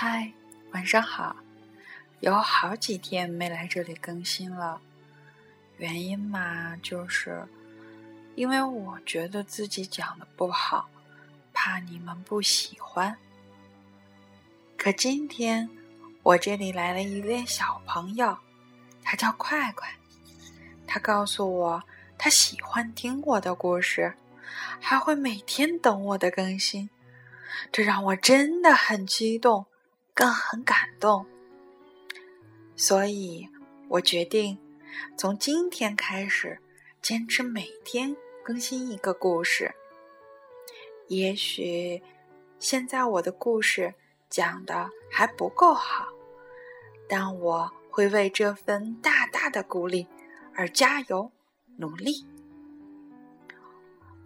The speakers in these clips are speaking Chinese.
嗨，晚上好！有好几天没来这里更新了，原因嘛，就是因为我觉得自己讲的不好，怕你们不喜欢。可今天我这里来了一位小朋友，他叫快快，他告诉我他喜欢听我的故事，还会每天等我的更新，这让我真的很激动。更很感动，所以我决定从今天开始坚持每天更新一个故事。也许现在我的故事讲的还不够好，但我会为这份大大的鼓励而加油努力。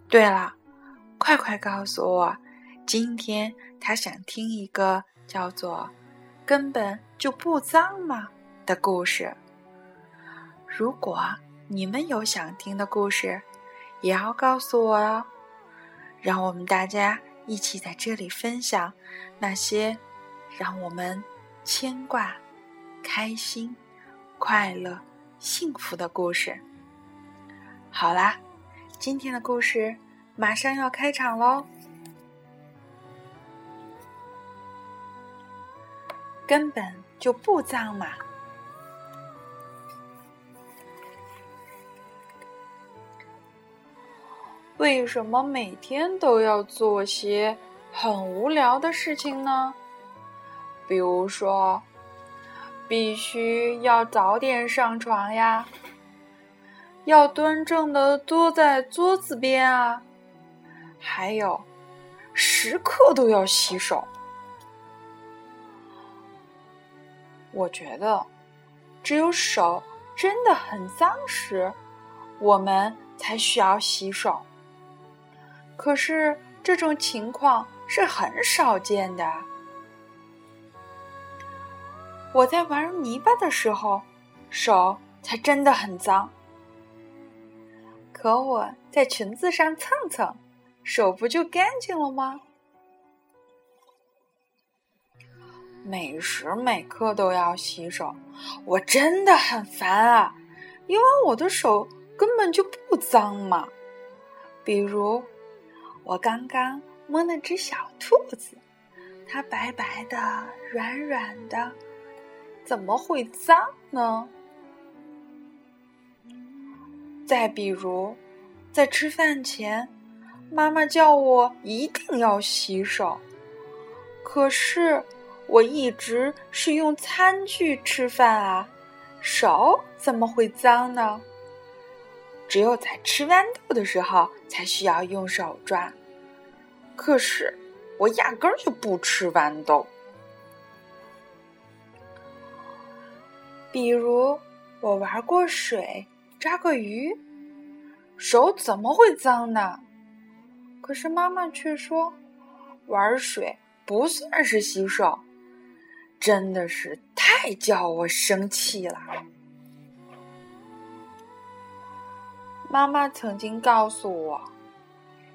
对了，快快告诉我，今天他想听一个。叫做“根本就不脏吗”的故事。如果你们有想听的故事，也要告诉我哦。让我们大家一起在这里分享那些让我们牵挂、开心、快乐、幸福的故事。好啦，今天的故事马上要开场喽。根本就不脏嘛！为什么每天都要做些很无聊的事情呢？比如说，必须要早点上床呀，要端正的坐在桌子边啊，还有，时刻都要洗手。我觉得，只有手真的很脏时，我们才需要洗手。可是这种情况是很少见的。我在玩泥巴的时候，手才真的很脏。可我在裙子上蹭蹭，手不就干净了吗？每时每刻都要洗手，我真的很烦啊！因为我的手根本就不脏嘛。比如，我刚刚摸了只小兔子，它白白的、软软的，怎么会脏呢？再比如，在吃饭前，妈妈叫我一定要洗手，可是。我一直是用餐具吃饭啊，手怎么会脏呢？只有在吃豌豆的时候才需要用手抓。可是我压根儿就不吃豌豆。比如我玩过水，抓过鱼，手怎么会脏呢？可是妈妈却说，玩水不算是洗手。真的是太叫我生气了。妈妈曾经告诉我，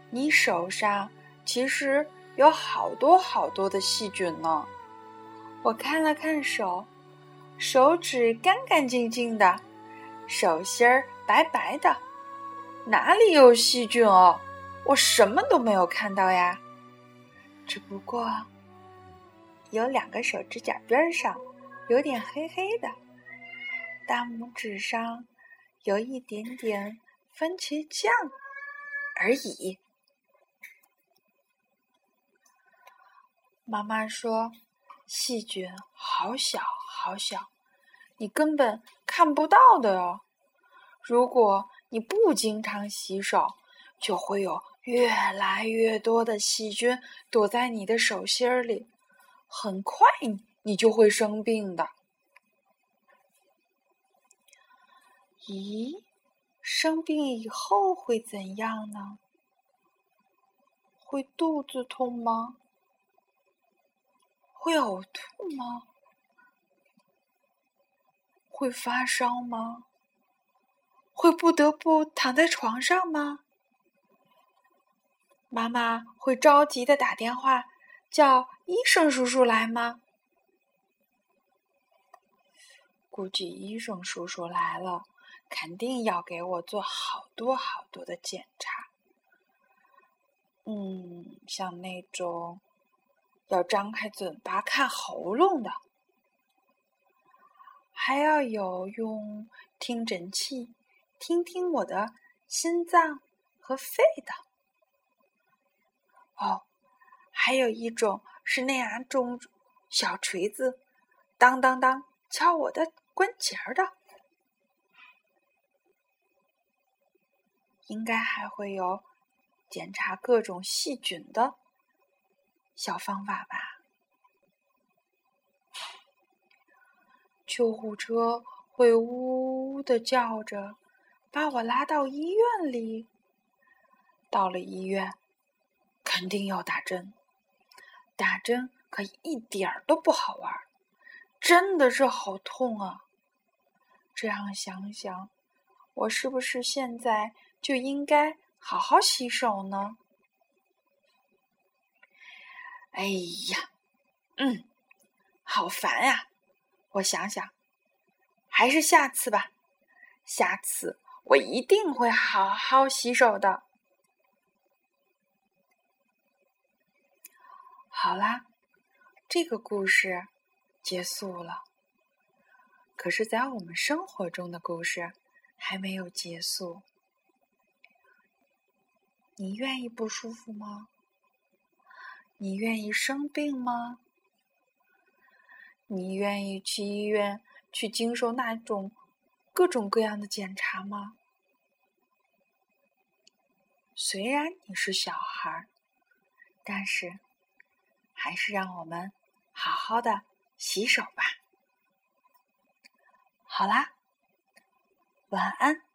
你手上其实有好多好多的细菌呢。我看了看手，手指干干净净的，手心儿白白的，哪里有细菌哦？我什么都没有看到呀，只不过。有两个手指甲边上有点黑黑的，大拇指上有一点点番茄酱而已。妈妈说：“细菌好小好小，你根本看不到的哦。如果你不经常洗手，就会有越来越多的细菌躲在你的手心里。”很快你就会生病的。咦，生病以后会怎样呢？会肚子痛吗？会呕吐吗？会发烧吗？会不得不躺在床上吗？妈妈会着急的打电话。叫医生叔叔来吗？估计医生叔叔来了，肯定要给我做好多好多的检查。嗯，像那种要张开嘴巴看喉咙的，还要有用听诊器听听我的心脏和肺的。哦，还有一种是那样种小锤子，当当当。敲我的关节儿的，应该还会有检查各种细菌的小方法吧？救护车会呜呜的叫着，把我拉到医院里。到了医院，肯定要打针，打针可一点儿都不好玩。真的是好痛啊！这样想想，我是不是现在就应该好好洗手呢？哎呀，嗯，好烦呀！我想想，还是下次吧。下次我一定会好好洗手的。好啦，这个故事。结束了，可是，在我们生活中的故事还没有结束。你愿意不舒服吗？你愿意生病吗？你愿意去医院去经受那种各种各样的检查吗？虽然你是小孩儿，但是还是让我们好好的。洗手吧。好啦，晚安。